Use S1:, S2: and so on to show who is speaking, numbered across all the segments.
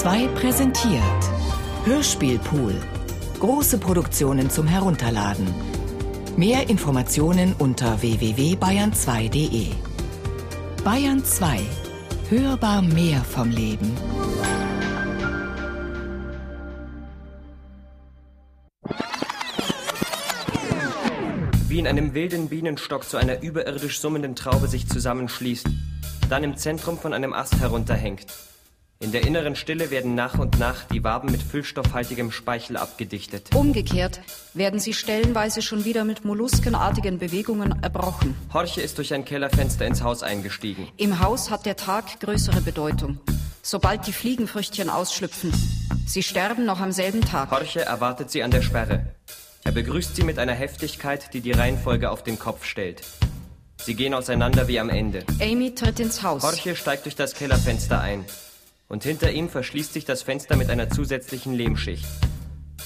S1: 2 präsentiert Hörspielpool. Große Produktionen zum Herunterladen. Mehr Informationen unter www.bayern2.de. Bayern 2. Hörbar mehr vom Leben.
S2: Wie in einem wilden Bienenstock zu einer überirdisch summenden Traube sich zusammenschließt, dann im Zentrum von einem Ast herunterhängt. In der inneren Stille werden nach und nach die Waben mit füllstoffhaltigem Speichel abgedichtet.
S3: Umgekehrt werden sie stellenweise schon wieder mit molluskenartigen Bewegungen erbrochen.
S2: Horche ist durch ein Kellerfenster ins Haus eingestiegen.
S3: Im Haus hat der Tag größere Bedeutung. Sobald die Fliegenfrüchtchen ausschlüpfen. Sie sterben noch am selben Tag.
S2: Horche erwartet sie an der Sperre. Er begrüßt sie mit einer Heftigkeit, die die Reihenfolge auf den Kopf stellt. Sie gehen auseinander wie am Ende.
S3: Amy tritt ins Haus.
S2: Horche steigt durch das Kellerfenster ein und hinter ihm verschließt sich das Fenster mit einer zusätzlichen Lehmschicht.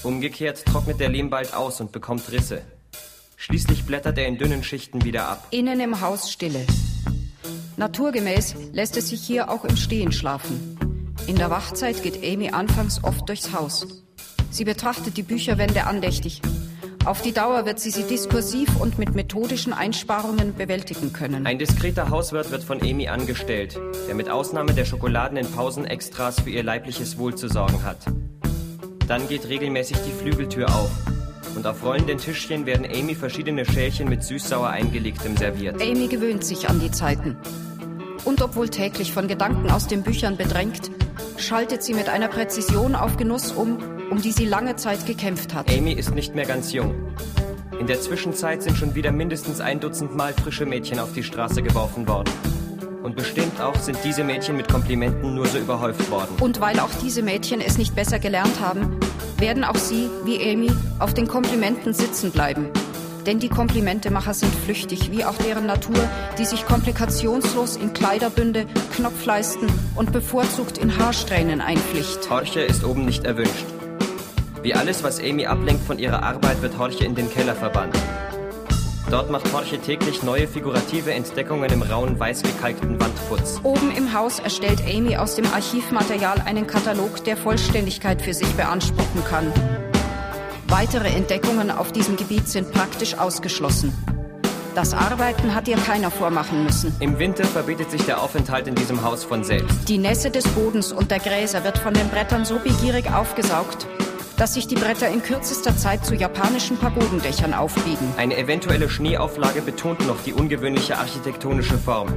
S2: Umgekehrt trocknet der Lehm bald aus und bekommt Risse. Schließlich blättert er in dünnen Schichten wieder ab.
S3: Innen im Haus Stille. Naturgemäß lässt es sich hier auch im Stehen schlafen. In der Wachzeit geht Amy anfangs oft durchs Haus. Sie betrachtet die Bücherwände andächtig. Auf die Dauer wird sie sie diskursiv und mit methodischen Einsparungen bewältigen können.
S2: Ein diskreter Hauswirt wird von Amy angestellt, der mit Ausnahme der Schokoladen in Pausen Extras für ihr leibliches Wohl zu sorgen hat. Dann geht regelmäßig die Flügeltür auf und auf rollenden Tischchen werden Amy verschiedene Schälchen mit süß-sauer eingelegtem serviert.
S3: Amy gewöhnt sich an die Zeiten. Und obwohl täglich von Gedanken aus den Büchern bedrängt, schaltet sie mit einer Präzision auf Genuss um, um die sie lange Zeit gekämpft hat.
S2: Amy ist nicht mehr ganz jung. In der Zwischenzeit sind schon wieder mindestens ein Dutzend Mal frische Mädchen auf die Straße geworfen worden. Und bestimmt auch sind diese Mädchen mit Komplimenten nur so überhäuft worden.
S3: Und weil auch diese Mädchen es nicht besser gelernt haben, werden auch sie, wie Amy, auf den Komplimenten sitzen bleiben. Denn die Komplimentemacher sind flüchtig, wie auch deren Natur, die sich komplikationslos in Kleiderbünde, Knopfleisten und bevorzugt in Haarsträhnen einpflicht.
S2: Horche ist oben nicht erwünscht. Wie alles, was Amy ablenkt von ihrer Arbeit, wird Horche in den Keller verbannt. Dort macht Horche täglich neue figurative Entdeckungen im rauen, weiß gekalkten Wandputz.
S3: Oben im Haus erstellt Amy aus dem Archivmaterial einen Katalog, der Vollständigkeit für sich beanspruchen kann. Weitere Entdeckungen auf diesem Gebiet sind praktisch ausgeschlossen. Das Arbeiten hat ihr keiner vormachen müssen.
S2: Im Winter verbietet sich der Aufenthalt in diesem Haus von selbst.
S3: Die Nässe des Bodens und der Gräser wird von den Brettern so begierig aufgesaugt, dass sich die Bretter in kürzester Zeit zu japanischen Pagodendächern aufbiegen.
S2: Eine eventuelle Schneeauflage betont noch die ungewöhnliche architektonische Form.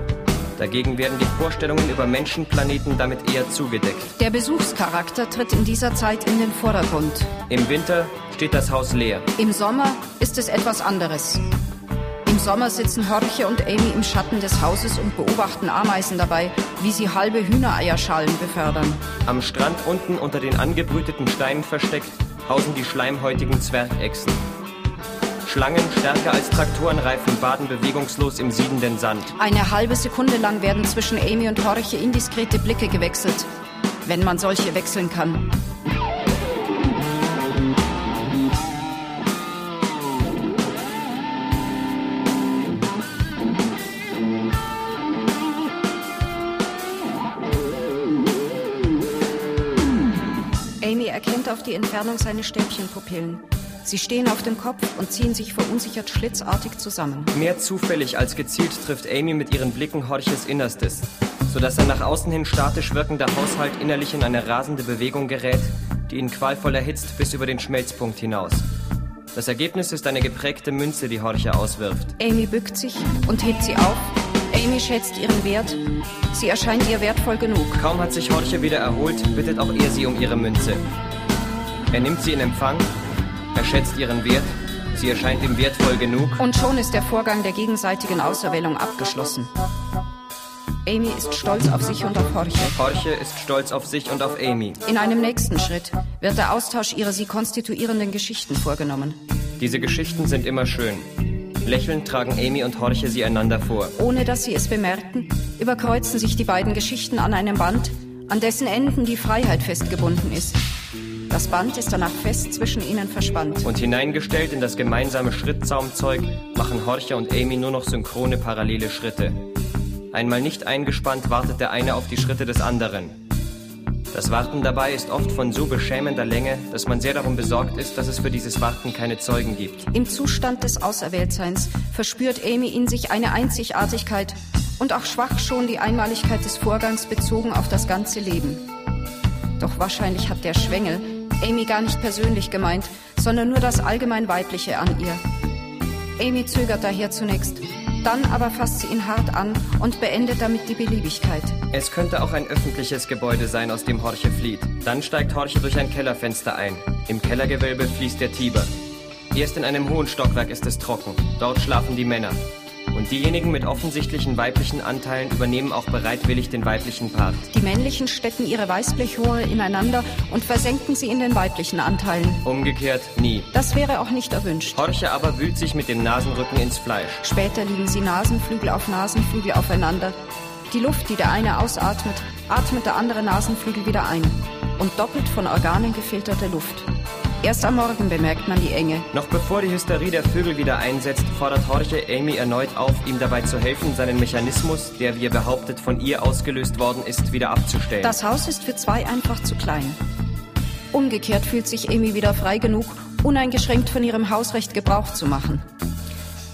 S2: Dagegen werden die Vorstellungen über Menschenplaneten damit eher zugedeckt.
S3: Der Besuchscharakter tritt in dieser Zeit in den Vordergrund.
S2: Im Winter steht das Haus leer.
S3: Im Sommer ist es etwas anderes. Im Sommer sitzen Horche und Amy im Schatten des Hauses und beobachten Ameisen dabei, wie sie halbe Hühnereierschalen befördern.
S2: Am Strand unten unter den angebrüteten Steinen versteckt hausen die schleimhäutigen Zwergechsen. Schlangen, stärker als Traktorenreifen, baden bewegungslos im siedenden Sand.
S3: Eine halbe Sekunde lang werden zwischen Amy und Horche indiskrete Blicke gewechselt, wenn man solche wechseln kann. Erkennt auf die Entfernung seine Stäbchenpupillen. Sie stehen auf dem Kopf und ziehen sich verunsichert schlitzartig zusammen.
S2: Mehr zufällig als gezielt trifft Amy mit ihren Blicken Horches Innerstes, sodass ein nach außen hin statisch wirkender Haushalt innerlich in eine rasende Bewegung gerät, die ihn qualvoll erhitzt bis über den Schmelzpunkt hinaus. Das Ergebnis ist eine geprägte Münze, die Horche auswirft.
S3: Amy bückt sich und hebt sie auf. Amy schätzt ihren Wert. Sie erscheint ihr wertvoll genug.
S2: Kaum hat sich Horche wieder erholt, bittet auch er sie um ihre Münze. Er nimmt sie in Empfang, er schätzt ihren Wert, sie erscheint ihm wertvoll genug.
S3: Und schon ist der Vorgang der gegenseitigen Auserwählung abgeschlossen. Amy ist stolz auf sich und auf Horche.
S2: Horche ist stolz auf sich und auf Amy.
S3: In einem nächsten Schritt wird der Austausch ihrer sie konstituierenden Geschichten vorgenommen.
S2: Diese Geschichten sind immer schön. Lächelnd tragen Amy und Horche sie einander vor.
S3: Ohne dass sie es bemerken, überkreuzen sich die beiden Geschichten an einem Band, an dessen Enden die Freiheit festgebunden ist. Das Band ist danach fest zwischen ihnen verspannt.
S2: Und hineingestellt in das gemeinsame Schrittzaumzeug machen Horche und Amy nur noch synchrone parallele Schritte. Einmal nicht eingespannt wartet der eine auf die Schritte des anderen. Das Warten dabei ist oft von so beschämender Länge, dass man sehr darum besorgt ist, dass es für dieses Warten keine Zeugen gibt.
S3: Im Zustand des Auserwähltseins verspürt Amy in sich eine Einzigartigkeit und auch schwach schon die Einmaligkeit des Vorgangs bezogen auf das ganze Leben. Doch wahrscheinlich hat der Schwengel Amy gar nicht persönlich gemeint, sondern nur das allgemein Weibliche an ihr. Amy zögert daher zunächst, dann aber fasst sie ihn hart an und beendet damit die Beliebigkeit.
S2: Es könnte auch ein öffentliches Gebäude sein, aus dem Horche flieht. Dann steigt Horche durch ein Kellerfenster ein. Im Kellergewölbe fließt der Tiber. Erst in einem hohen Stockwerk ist es trocken. Dort schlafen die Männer. Und diejenigen mit offensichtlichen weiblichen Anteilen übernehmen auch bereitwillig den weiblichen Part.
S3: Die männlichen stecken ihre Weißblechrohre ineinander und versenken sie in den weiblichen Anteilen.
S2: Umgekehrt nie.
S3: Das wäre auch nicht erwünscht.
S2: Horche aber wühlt sich mit dem Nasenrücken ins Fleisch.
S3: Später liegen sie Nasenflügel auf Nasenflügel aufeinander. Die Luft, die der eine ausatmet, atmet der andere Nasenflügel wieder ein. Und doppelt von Organen gefilterte Luft. Erst am Morgen bemerkt man die Enge.
S2: Noch bevor die Hysterie der Vögel wieder einsetzt, fordert Horche Amy erneut auf, ihm dabei zu helfen, seinen Mechanismus, der wie er behauptet von ihr ausgelöst worden ist, wieder abzustellen.
S3: Das Haus ist für zwei einfach zu klein. Umgekehrt fühlt sich Amy wieder frei genug, uneingeschränkt von ihrem Hausrecht Gebrauch zu machen.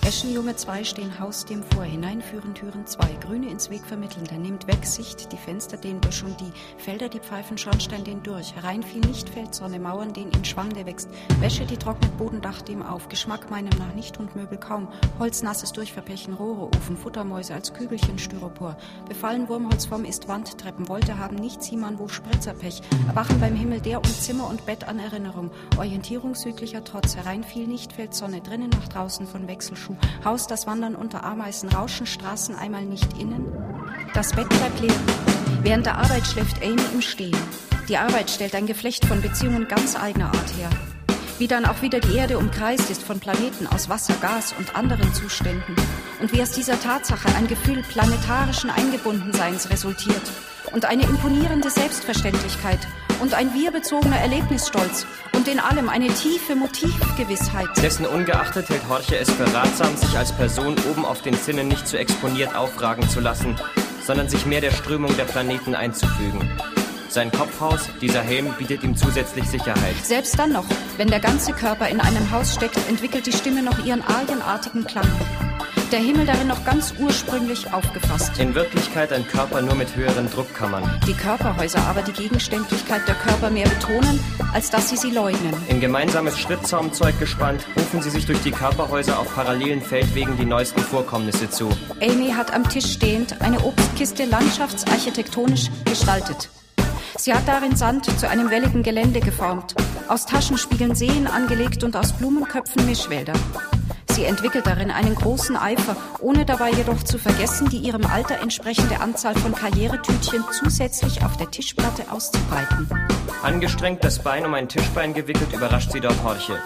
S3: Eschenjunge 2 stehen Haus dem vor, hineinführen Türen 2, Grüne ins Weg vermitteln, der nimmt weg Sicht, die Fenster den Büsch und die, Felder die Pfeifen, Schornstein den durch, herein viel nicht fällt Sonne, Mauern den in Schwamm der wächst, Wäsche die trocknet, Bodendach dem auf, Geschmack meinem nach nicht und Möbel kaum, Holz nasses Durchverpechen, Rohre, Ofen, Futtermäuse als Kügelchen Styropor, befallen Wurmholzform ist Wandtreppen, wollte haben nichts Hiemann wo Spritzerpech, erwachen beim Himmel der und Zimmer und Bett an Erinnerung, Orientierung südlicher Trotz, herein viel nicht fällt Sonne, drinnen nach draußen von Wechselschuh, Haus, das Wandern unter Ameisen, Rauschen, Straßen einmal nicht innen. Das Bett bleibt leer. Während der Arbeit schläft Amy im Stehen. Die Arbeit stellt ein Geflecht von Beziehungen ganz eigener Art her. Wie dann auch wieder die Erde umkreist ist von Planeten aus Wasser, Gas und anderen Zuständen. Und wie aus dieser Tatsache ein Gefühl planetarischen Eingebundenseins resultiert. Und eine imponierende Selbstverständlichkeit und ein wir-bezogener Erlebnisstolz und in allem eine tiefe Motivgewissheit.
S2: Dessen ungeachtet hält Horche es für ratsam, sich als Person oben auf den Zinnen nicht zu exponiert aufragen zu lassen, sondern sich mehr der Strömung der Planeten einzufügen. Sein Kopfhaus, dieser Helm, bietet ihm zusätzlich Sicherheit.
S3: Selbst dann noch, wenn der ganze Körper in einem Haus steckt, entwickelt die Stimme noch ihren alienartigen Klang der Himmel darin noch ganz ursprünglich aufgefasst.
S2: In Wirklichkeit ein Körper nur mit höheren Druckkammern.
S3: Die Körperhäuser aber die Gegenständlichkeit der Körper mehr betonen, als dass sie sie leugnen.
S2: In gemeinsames Schrittzaumzeug gespannt, rufen sie sich durch die Körperhäuser auf parallelen Feldwegen die neuesten Vorkommnisse zu.
S3: Amy hat am Tisch stehend eine Obstkiste landschaftsarchitektonisch gestaltet. Sie hat darin Sand zu einem welligen Gelände geformt, aus Taschenspiegeln Seen angelegt und aus Blumenköpfen Mischwälder. Sie entwickelt darin einen großen Eifer, ohne dabei jedoch zu vergessen, die ihrem Alter entsprechende Anzahl von Karrieretütchen zusätzlich auf der Tischplatte auszubreiten.
S2: Angestrengt das Bein um ein Tischbein gewickelt, überrascht sie dort Horche.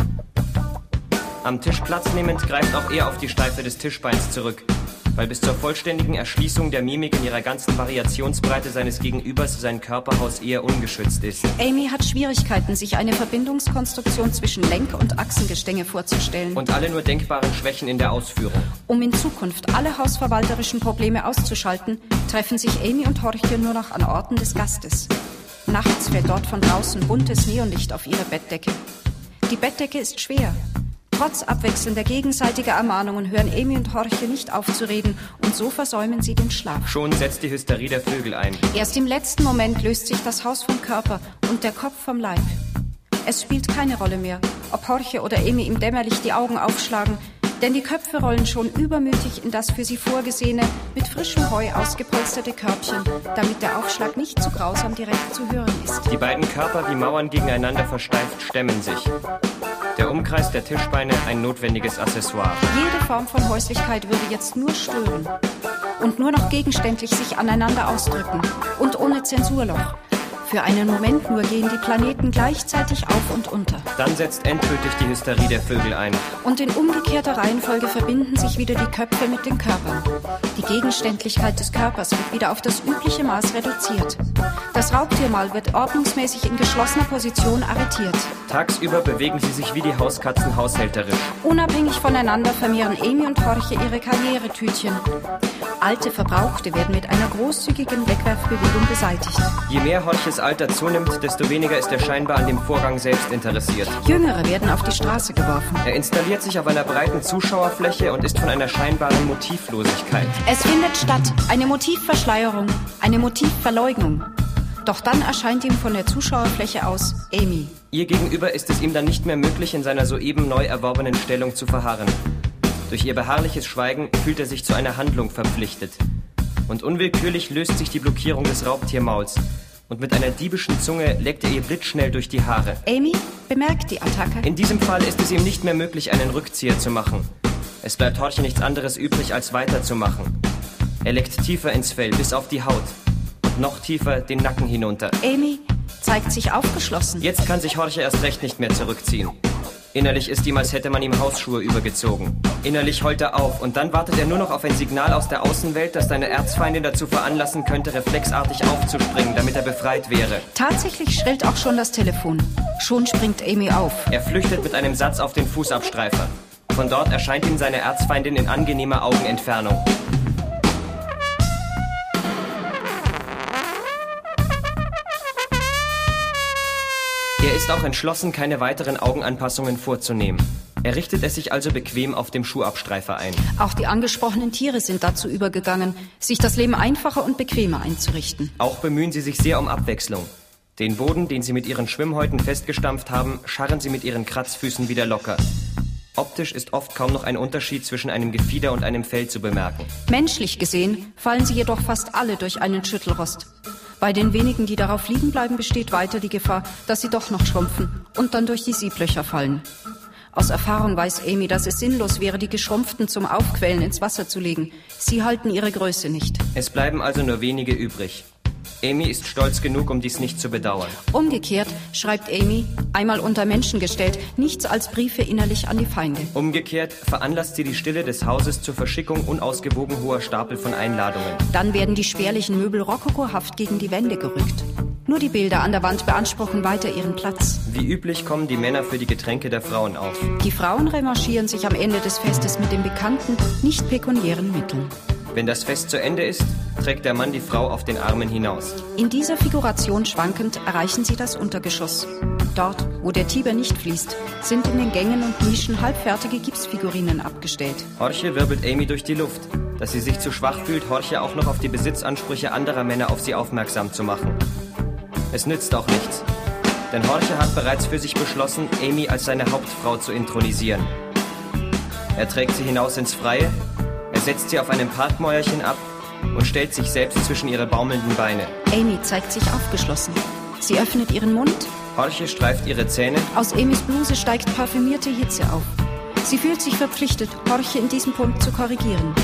S2: Am Tisch Platz nehmend greift auch er auf die Steife des Tischbeins zurück weil bis zur vollständigen Erschließung der Mimik in ihrer ganzen Variationsbreite seines Gegenübers sein Körperhaus eher ungeschützt ist.
S3: Amy hat Schwierigkeiten, sich eine Verbindungskonstruktion zwischen Lenk- und Achsengestänge vorzustellen.
S2: Und alle nur denkbaren Schwächen in der Ausführung.
S3: Um in Zukunft alle hausverwalterischen Probleme auszuschalten, treffen sich Amy und Horche nur noch an Orten des Gastes. Nachts fällt dort von draußen buntes Neonlicht auf ihre Bettdecke. Die Bettdecke ist schwer, Trotz abwechselnder gegenseitiger Ermahnungen hören Amy und Horche nicht auf zu reden und so versäumen sie den Schlaf.
S2: Schon setzt die Hysterie der Vögel ein.
S3: Erst im letzten Moment löst sich das Haus vom Körper und der Kopf vom Leib. Es spielt keine Rolle mehr, ob Horche oder Amy im Dämmerlicht die Augen aufschlagen, denn die Köpfe rollen schon übermütig in das für sie vorgesehene, mit frischem Heu ausgepolsterte Körbchen, damit der Aufschlag nicht zu grausam direkt zu hören ist.
S2: Die beiden Körper wie Mauern gegeneinander versteift stemmen sich. Der Umkreis der Tischbeine ein notwendiges Accessoire.
S3: Jede Form von Häuslichkeit würde jetzt nur stören und nur noch gegenständlich sich aneinander ausdrücken und ohne Zensurloch. Für einen Moment nur gehen die Planeten gleichzeitig auf und unter.
S2: Dann setzt endgültig die Hysterie der Vögel ein.
S3: Und in umgekehrter Reihenfolge verbinden sich wieder die Köpfe mit den Körpern. Die Gegenständlichkeit des Körpers wird wieder auf das übliche Maß reduziert. Das Raubtiermal wird ordnungsmäßig in geschlossener Position arretiert.
S2: Tagsüber bewegen sie sich wie die Hauskatzen haushälterisch.
S3: Unabhängig voneinander vermehren Amy und Horche ihre Karrieretütchen. Alte Verbrauchte werden mit einer großzügigen Wegwerfbewegung beseitigt.
S2: Je mehr Horches Alter zunimmt, desto weniger ist er scheinbar an dem Vorgang selbst interessiert.
S3: Jüngere werden auf die Straße geworfen.
S2: Er installiert sich auf einer breiten Zuschauerfläche und ist von einer scheinbaren Motivlosigkeit.
S3: Es findet statt eine Motivverschleierung, eine Motivverleugnung. Doch dann erscheint ihm von der Zuschauerfläche aus Amy.
S2: Ihr gegenüber ist es ihm dann nicht mehr möglich, in seiner soeben neu erworbenen Stellung zu verharren. Durch ihr beharrliches Schweigen fühlt er sich zu einer Handlung verpflichtet. Und unwillkürlich löst sich die Blockierung des Raubtiermauls. Und mit einer diebischen Zunge leckt er ihr blitzschnell durch die Haare.
S3: Amy bemerkt die Attacke.
S2: In diesem Fall ist es ihm nicht mehr möglich, einen Rückzieher zu machen. Es bleibt Horche nichts anderes übrig, als weiterzumachen. Er leckt tiefer ins Fell, bis auf die Haut. Noch tiefer den Nacken hinunter.
S3: Amy zeigt sich aufgeschlossen.
S2: Jetzt kann sich Horche erst recht nicht mehr zurückziehen. Innerlich ist ihm, als hätte man ihm Hausschuhe übergezogen. Innerlich heult er auf und dann wartet er nur noch auf ein Signal aus der Außenwelt, das seine Erzfeindin dazu veranlassen könnte, reflexartig aufzuspringen, damit er befreit wäre.
S3: Tatsächlich schrillt auch schon das Telefon. Schon springt Amy auf.
S2: Er flüchtet mit einem Satz auf den Fußabstreifer. Von dort erscheint ihm seine Erzfeindin in angenehmer Augenentfernung. Ist auch entschlossen, keine weiteren Augenanpassungen vorzunehmen. Er richtet es sich also bequem auf dem Schuhabstreifer ein.
S3: Auch die angesprochenen Tiere sind dazu übergegangen, sich das Leben einfacher und bequemer einzurichten.
S2: Auch bemühen sie sich sehr um Abwechslung. Den Boden, den sie mit ihren Schwimmhäuten festgestampft haben, scharren sie mit ihren Kratzfüßen wieder locker. Optisch ist oft kaum noch ein Unterschied zwischen einem Gefieder und einem Fell zu bemerken.
S3: Menschlich gesehen fallen sie jedoch fast alle durch einen Schüttelrost. Bei den wenigen, die darauf liegen bleiben, besteht weiter die Gefahr, dass sie doch noch schrumpfen und dann durch die Sieblöcher fallen. Aus Erfahrung weiß Amy, dass es sinnlos wäre, die Geschrumpften zum Aufquellen ins Wasser zu legen. Sie halten ihre Größe nicht.
S2: Es bleiben also nur wenige übrig. Amy ist stolz genug, um dies nicht zu bedauern.
S3: Umgekehrt schreibt Amy, einmal unter Menschen gestellt, nichts als Briefe innerlich an die Feinde.
S2: Umgekehrt veranlasst sie die Stille des Hauses zur Verschickung unausgewogen hoher Stapel von Einladungen.
S3: Dann werden die spärlichen Möbel rokokohaft gegen die Wände gerückt. Nur die Bilder an der Wand beanspruchen weiter ihren Platz.
S2: Wie üblich kommen die Männer für die Getränke der Frauen auf.
S3: Die Frauen revanchieren sich am Ende des Festes mit den bekannten, nicht pekuniären Mitteln.
S2: Wenn das Fest zu Ende ist, trägt der Mann die Frau auf den Armen hinaus.
S3: In dieser Figuration schwankend erreichen sie das Untergeschoss. Dort, wo der Tiber nicht fließt, sind in den Gängen und Nischen halbfertige Gipsfigurinen abgestellt.
S2: Horche wirbelt Amy durch die Luft. Dass sie sich zu schwach fühlt, Horche auch noch auf die Besitzansprüche anderer Männer auf sie aufmerksam zu machen. Es nützt auch nichts. Denn Horche hat bereits für sich beschlossen, Amy als seine Hauptfrau zu intronisieren. Er trägt sie hinaus ins Freie, setzt sie auf einem Parkmäuerchen ab und stellt sich selbst zwischen ihre baumelnden Beine.
S3: Amy zeigt sich aufgeschlossen. Sie öffnet ihren Mund.
S2: Horche streift ihre Zähne.
S3: Aus Amys Bluse steigt parfümierte Hitze auf. Sie fühlt sich verpflichtet, Horche in diesem Punkt zu korrigieren.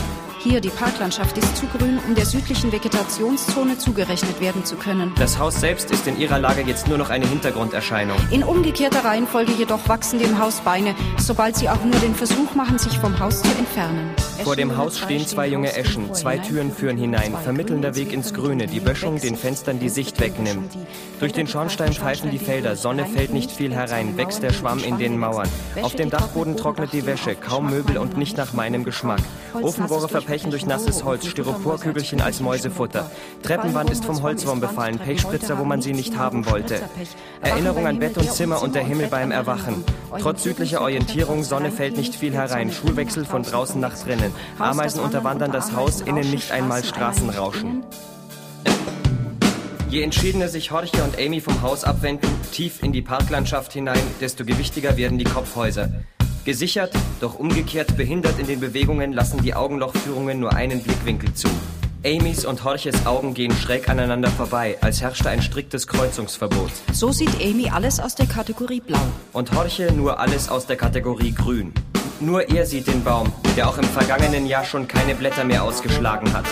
S3: Hier, die Parklandschaft ist zu grün, um der südlichen Vegetationszone zugerechnet werden zu können.
S2: Das Haus selbst ist in ihrer Lage jetzt nur noch eine Hintergrunderscheinung.
S3: In umgekehrter Reihenfolge jedoch wachsen dem Haus Beine, sobald sie auch nur den Versuch machen, sich vom Haus zu entfernen.
S2: Vor dem Haus stehen zwei junge Eschen, zwei Türen führen hinein, vermittelnder Weg ins Grüne, die Böschung den Fenstern die Sicht wegnimmt. Durch den Schornstein pfeifen die Felder, Sonne fällt nicht viel herein, wächst der Schwamm in den Mauern. Auf dem Dachboden trocknet die Wäsche, kaum Möbel und nicht nach meinem Geschmack. Ofenrohre verpechen durch nasses Holz, Styroporkügelchen als Mäusefutter. Treppenwand ist vom Holzwurm befallen, Pechspritzer, wo man sie nicht haben wollte. Erinnerung an Bett und Zimmer und der Himmel beim Erwachen. Trotz südlicher Orientierung, Sonne fällt nicht viel herein, Schulwechsel von draußen nach drinnen. Ameisen unterwandern das Haus, innen nicht einmal Straßenrauschen. Je entschiedener sich Horche und Amy vom Haus abwenden, tief in die Parklandschaft hinein, desto gewichtiger werden die Kopfhäuser. Gesichert, doch umgekehrt behindert in den Bewegungen lassen die Augenlochführungen nur einen Blickwinkel zu. Amys und Horches Augen gehen schräg aneinander vorbei, als herrschte ein striktes Kreuzungsverbot.
S3: So sieht Amy alles aus der Kategorie Blau.
S2: Und Horche nur alles aus der Kategorie Grün. Nur er sieht den Baum, der auch im vergangenen Jahr schon keine Blätter mehr ausgeschlagen hat.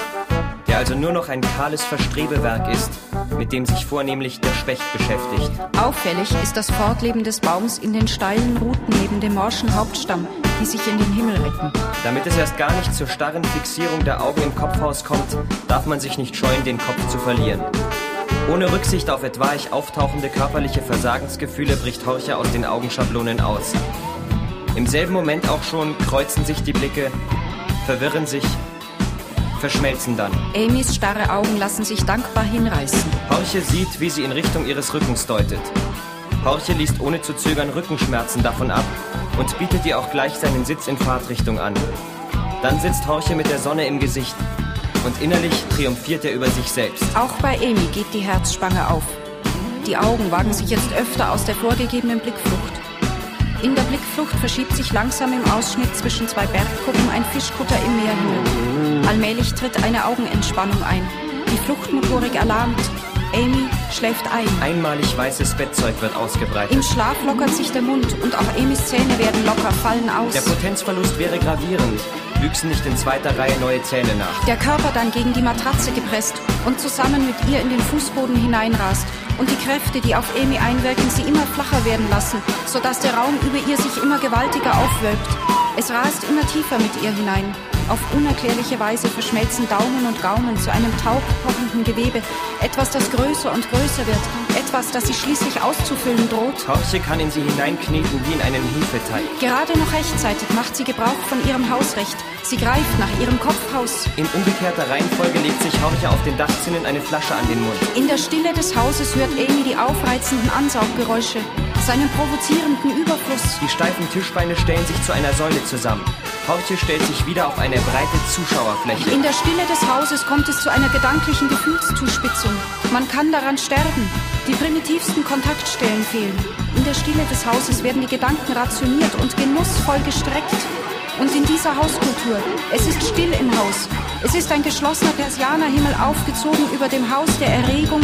S2: Der also nur noch ein kahles Verstrebewerk ist, mit dem sich vornehmlich der Specht beschäftigt.
S3: Auffällig ist das Fortleben des Baums in den steilen Ruten neben dem morschen Hauptstamm, die sich in den Himmel recken.
S2: Damit es erst gar nicht zur starren Fixierung der Augen im Kopfhaus kommt, darf man sich nicht scheuen, den Kopf zu verlieren. Ohne Rücksicht auf etwaig auftauchende körperliche Versagensgefühle bricht Horcher aus den Augenschablonen aus. Im selben Moment auch schon kreuzen sich die Blicke, verwirren sich, verschmelzen dann.
S3: Amys starre Augen lassen sich dankbar hinreißen.
S2: Horche sieht, wie sie in Richtung ihres Rückens deutet. Horche liest ohne zu zögern Rückenschmerzen davon ab und bietet ihr auch gleich seinen Sitz in Fahrtrichtung an. Dann sitzt Horche mit der Sonne im Gesicht und innerlich triumphiert er über sich selbst.
S3: Auch bei Amy geht die Herzspange auf. Die Augen wagen sich jetzt öfter aus der vorgegebenen Blickflucht. In der Blickflucht verschiebt sich langsam im Ausschnitt zwischen zwei Bergkuppen ein Fischkutter im Meerhimmel. Allmählich tritt eine Augenentspannung ein. Die Fluchtmotorik erlahmt. Amy schläft ein.
S2: Einmalig weißes Bettzeug wird ausgebreitet.
S3: Im Schlaf lockert sich der Mund und auch Amys Zähne werden locker, fallen aus.
S2: Der Potenzverlust wäre gravierend. Wüchsen nicht in zweiter Reihe neue Zähne nach.
S3: Der Körper dann gegen die Matratze gepresst und zusammen mit ihr in den Fußboden hineinrast und die Kräfte, die auf Amy einwirken, sie immer flacher werden lassen, sodass der Raum über ihr sich immer gewaltiger aufwölbt. Es rast immer tiefer mit ihr hinein. Auf unerklärliche Weise verschmelzen Daumen und Gaumen zu einem taub pochenden Gewebe. Etwas, das größer und größer wird. Etwas, das sie schließlich auszufüllen droht.
S2: Horche kann in sie hineinkneten wie in einen Hefeteig.
S3: Gerade noch rechtzeitig macht sie Gebrauch von ihrem Hausrecht. Sie greift nach ihrem Kopfhaus.
S2: In umgekehrter Reihenfolge legt sich Horche auf den Dachzinnen eine Flasche an den Mund.
S3: In der Stille des Hauses hört Amy die aufreizenden Ansauggeräusche, seinen provozierenden Überfluss.
S2: Die steifen Tischbeine stellen sich zu einer Säule zusammen. Horche stellt sich wieder auf eine breite Zuschauerfläche.
S3: In der Stille des Hauses kommt es zu einer gedanklichen Gefühlszuspitzung. Man kann daran sterben. Die primitivsten Kontaktstellen fehlen. In der Stille des Hauses werden die Gedanken rationiert und genussvoll gestreckt. Und in dieser Hauskultur, es ist still im Haus. Es ist ein geschlossener Persianerhimmel aufgezogen über dem Haus der Erregung,